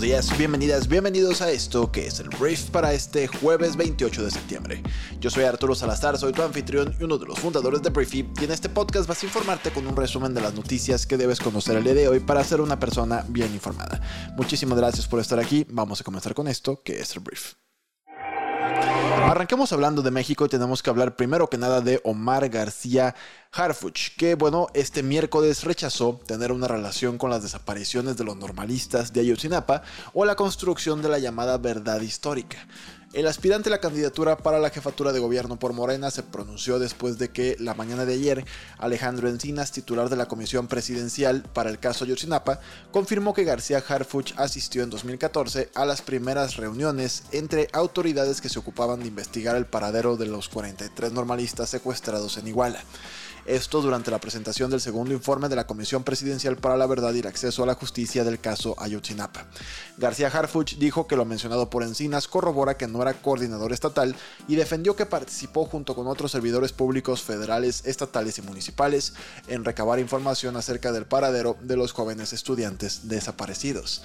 Días, bienvenidas, bienvenidos a esto que es el brief para este jueves 28 de septiembre. Yo soy Arturo Salazar, soy tu anfitrión y uno de los fundadores de Briefy y en este podcast vas a informarte con un resumen de las noticias que debes conocer el día de hoy para ser una persona bien informada. Muchísimas gracias por estar aquí, vamos a comenzar con esto que es el brief. Arranquemos hablando de México y tenemos que hablar primero que nada de Omar García Harfuch, que bueno, este miércoles rechazó tener una relación con las desapariciones de los normalistas de Ayotzinapa o la construcción de la llamada verdad histórica. El aspirante a la candidatura para la jefatura de gobierno por Morena se pronunció después de que la mañana de ayer Alejandro Encinas, titular de la Comisión Presidencial para el caso Ayotzinapa, confirmó que García Harfuch asistió en 2014 a las primeras reuniones entre autoridades que se ocupaban de investigar el paradero de los 43 normalistas secuestrados en Iguala. Esto durante la presentación del segundo informe de la Comisión Presidencial para la Verdad y el Acceso a la Justicia del caso Ayotzinapa. García Harfuch dijo que lo mencionado por Encinas corrobora que no era coordinador estatal y defendió que participó junto con otros servidores públicos federales, estatales y municipales en recabar información acerca del paradero de los jóvenes estudiantes desaparecidos.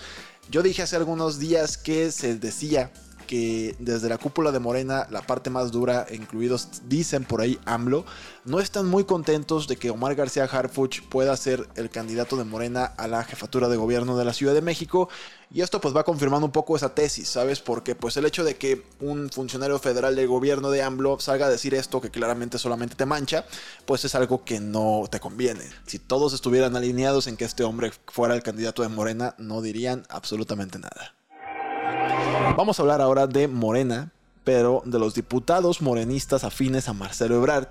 Yo dije hace algunos días que se decía que desde la cúpula de Morena, la parte más dura, incluidos dicen por ahí AMLO, no están muy contentos de que Omar García Harfuch pueda ser el candidato de Morena a la jefatura de gobierno de la Ciudad de México. Y esto pues va confirmando un poco esa tesis, ¿sabes? Porque pues el hecho de que un funcionario federal del gobierno de AMLO salga a decir esto que claramente solamente te mancha, pues es algo que no te conviene. Si todos estuvieran alineados en que este hombre fuera el candidato de Morena, no dirían absolutamente nada. Vamos a hablar ahora de Morena, pero de los diputados morenistas afines a Marcelo Ebrard.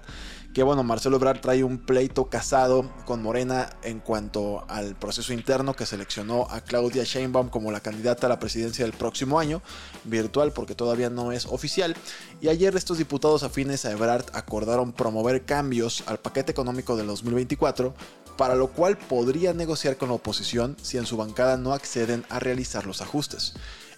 Que bueno, Marcelo Ebrard trae un pleito casado con Morena en cuanto al proceso interno que seleccionó a Claudia Sheinbaum como la candidata a la presidencia del próximo año, virtual porque todavía no es oficial. Y ayer estos diputados afines a Ebrard acordaron promover cambios al paquete económico del 2024 para lo cual podría negociar con la oposición si en su bancada no acceden a realizar los ajustes.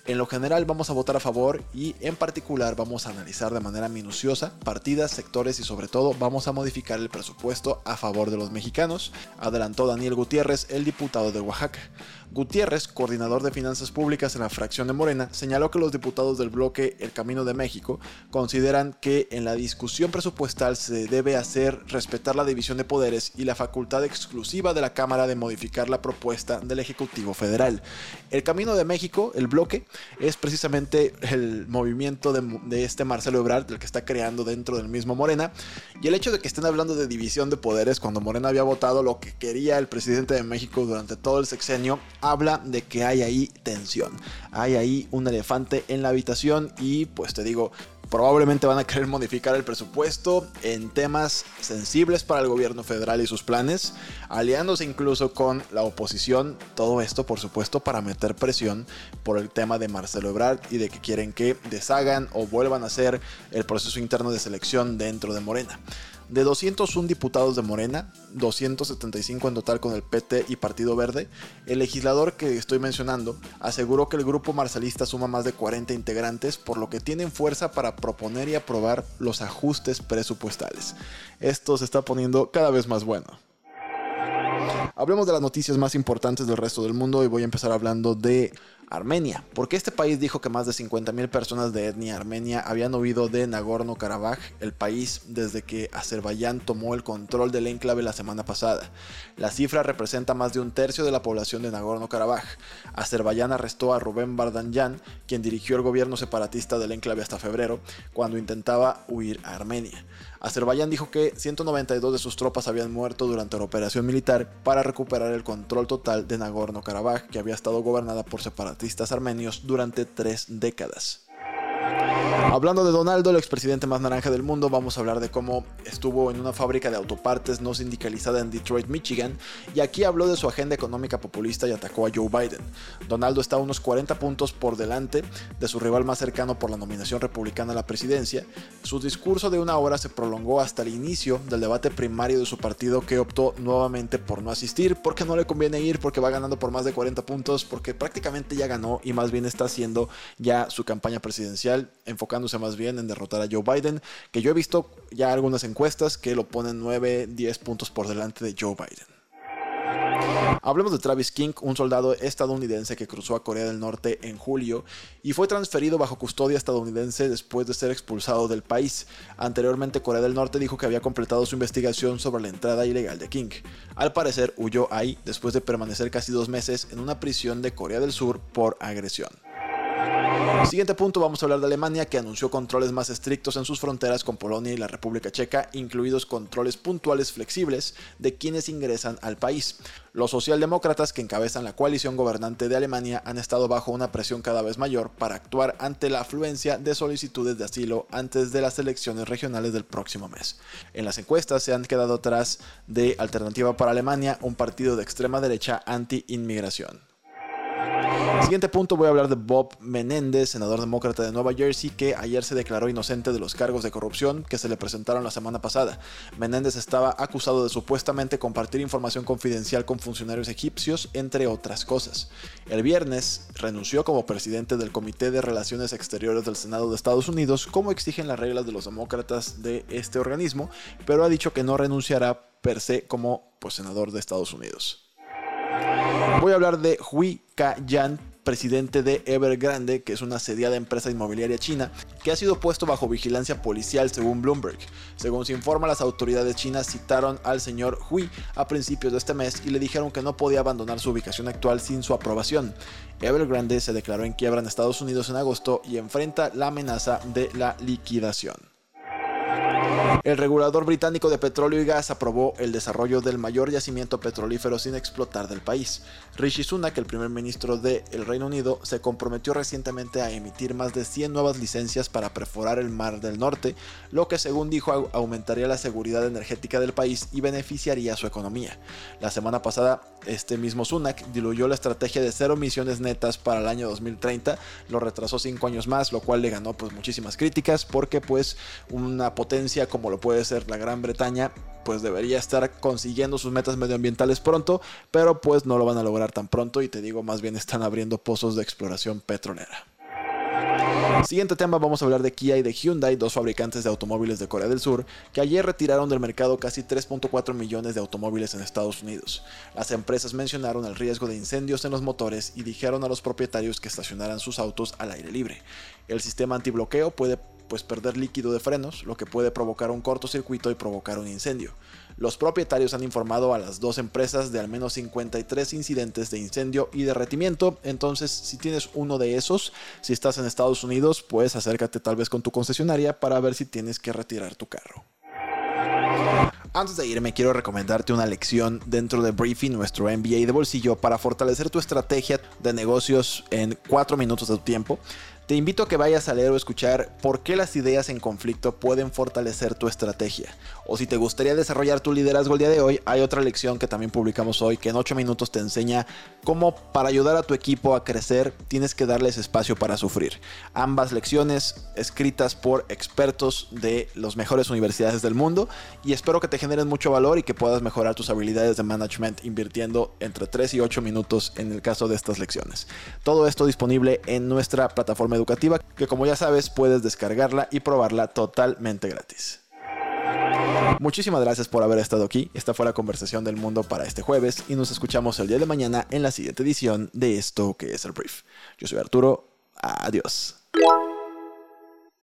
En lo general vamos a votar a favor y en particular vamos a analizar de manera minuciosa partidas, sectores y sobre todo vamos a modificar el presupuesto a favor de los mexicanos, adelantó Daniel Gutiérrez, el diputado de Oaxaca. Gutiérrez, coordinador de finanzas públicas en la fracción de Morena, señaló que los diputados del bloque El Camino de México consideran que en la discusión presupuestal se debe hacer respetar la división de poderes y la facultad exclusiva de la Cámara de modificar la propuesta del Ejecutivo Federal. El Camino de México, el bloque, es precisamente el movimiento de, este Marcelo Ebrard, el que está creando dentro del mismo Morena. Y el hecho de que estén hablando de división de poderes cuando Morena había votado lo que quería el presidente de México durante todo el sexenio, habla de que hay ahí tensión. Hay ahí un elefante en la habitación y pues te digo, Probablemente van a querer modificar el presupuesto en temas sensibles para el gobierno federal y sus planes, aliándose incluso con la oposición. Todo esto, por supuesto, para meter presión por el tema de Marcelo Ebrard y de que quieren que deshagan o vuelvan a hacer el proceso interno de selección dentro de Morena. De 201 diputados de Morena, 275 en total con el PT y Partido Verde, el legislador que estoy mencionando aseguró que el grupo marcialista suma más de 40 integrantes, por lo que tienen fuerza para proponer y aprobar los ajustes presupuestales. Esto se está poniendo cada vez más bueno. Hablemos de las noticias más importantes del resto del mundo y voy a empezar hablando de Armenia, porque este país dijo que más de 50.000 personas de etnia armenia habían huido de Nagorno-Karabaj, el país desde que Azerbaiyán tomó el control del enclave la semana pasada. La cifra representa más de un tercio de la población de Nagorno-Karabaj. Azerbaiyán arrestó a Rubén Bardanyan, quien dirigió el gobierno separatista del enclave hasta febrero, cuando intentaba huir a Armenia. Azerbaiyán dijo que 192 de sus tropas habían muerto durante la operación militar para recuperar el control total de Nagorno-Karabaj, que había estado gobernada por separatistas armenios durante tres décadas. Hablando de Donaldo, el expresidente más naranja del mundo, vamos a hablar de cómo estuvo en una fábrica de autopartes no sindicalizada en Detroit, Michigan, y aquí habló de su agenda económica populista y atacó a Joe Biden. Donaldo está unos 40 puntos por delante de su rival más cercano por la nominación republicana a la presidencia. Su discurso de una hora se prolongó hasta el inicio del debate primario de su partido que optó nuevamente por no asistir porque no le conviene ir, porque va ganando por más de 40 puntos, porque prácticamente ya ganó y más bien está haciendo ya su campaña presidencial enfocándose más bien en derrotar a Joe Biden, que yo he visto ya algunas encuestas que lo ponen 9, 10 puntos por delante de Joe Biden. Hablemos de Travis King, un soldado estadounidense que cruzó a Corea del Norte en julio y fue transferido bajo custodia estadounidense después de ser expulsado del país. Anteriormente Corea del Norte dijo que había completado su investigación sobre la entrada ilegal de King. Al parecer huyó ahí después de permanecer casi dos meses en una prisión de Corea del Sur por agresión. Siguiente punto, vamos a hablar de Alemania, que anunció controles más estrictos en sus fronteras con Polonia y la República Checa, incluidos controles puntuales flexibles de quienes ingresan al país. Los socialdemócratas que encabezan la coalición gobernante de Alemania han estado bajo una presión cada vez mayor para actuar ante la afluencia de solicitudes de asilo antes de las elecciones regionales del próximo mes. En las encuestas se han quedado atrás de Alternativa para Alemania, un partido de extrema derecha anti-inmigración. Siguiente punto voy a hablar de Bob Menéndez, senador demócrata de Nueva Jersey, que ayer se declaró inocente de los cargos de corrupción que se le presentaron la semana pasada. Menéndez estaba acusado de supuestamente compartir información confidencial con funcionarios egipcios, entre otras cosas. El viernes renunció como presidente del Comité de Relaciones Exteriores del Senado de Estados Unidos, como exigen las reglas de los demócratas de este organismo, pero ha dicho que no renunciará per se como pues, senador de Estados Unidos. Voy a hablar de Hui Ka-yan, presidente de Evergrande, que es una sediada empresa inmobiliaria china, que ha sido puesto bajo vigilancia policial según Bloomberg. Según se informa, las autoridades chinas citaron al señor Hui a principios de este mes y le dijeron que no podía abandonar su ubicación actual sin su aprobación. Evergrande se declaró en quiebra en Estados Unidos en agosto y enfrenta la amenaza de la liquidación. El regulador británico de petróleo y gas aprobó el desarrollo del mayor yacimiento petrolífero sin explotar del país. Rishi Sunak, el primer ministro del Reino Unido, se comprometió recientemente a emitir más de 100 nuevas licencias para perforar el Mar del Norte, lo que según dijo aumentaría la seguridad energética del país y beneficiaría su economía. La semana pasada, este mismo Sunak diluyó la estrategia de cero emisiones netas para el año 2030, lo retrasó 5 años más, lo cual le ganó pues muchísimas críticas porque pues una potencia lo puede ser la Gran Bretaña, pues debería estar consiguiendo sus metas medioambientales pronto, pero pues no lo van a lograr tan pronto y te digo, más bien están abriendo pozos de exploración petrolera. Siguiente tema, vamos a hablar de Kia y de Hyundai, dos fabricantes de automóviles de Corea del Sur, que ayer retiraron del mercado casi 3.4 millones de automóviles en Estados Unidos. Las empresas mencionaron el riesgo de incendios en los motores y dijeron a los propietarios que estacionaran sus autos al aire libre. El sistema antibloqueo puede pues perder líquido de frenos, lo que puede provocar un cortocircuito y provocar un incendio. Los propietarios han informado a las dos empresas de al menos 53 incidentes de incendio y derretimiento, entonces si tienes uno de esos, si estás en Estados Unidos, pues acércate tal vez con tu concesionaria para ver si tienes que retirar tu carro. Antes de irme, quiero recomendarte una lección dentro de Briefing, nuestro MBA de bolsillo, para fortalecer tu estrategia de negocios en 4 minutos de tu tiempo. Te invito a que vayas a leer o escuchar por qué las ideas en conflicto pueden fortalecer tu estrategia. O si te gustaría desarrollar tu liderazgo el día de hoy, hay otra lección que también publicamos hoy que en 8 minutos te enseña cómo para ayudar a tu equipo a crecer tienes que darles espacio para sufrir. Ambas lecciones escritas por expertos de las mejores universidades del mundo y espero que te generen mucho valor y que puedas mejorar tus habilidades de management invirtiendo entre 3 y 8 minutos en el caso de estas lecciones. Todo esto disponible en nuestra plataforma educativa que como ya sabes puedes descargarla y probarla totalmente gratis. Muchísimas gracias por haber estado aquí. Esta fue la conversación del mundo para este jueves y nos escuchamos el día de mañana en la siguiente edición de esto que es el brief. Yo soy Arturo. Adiós.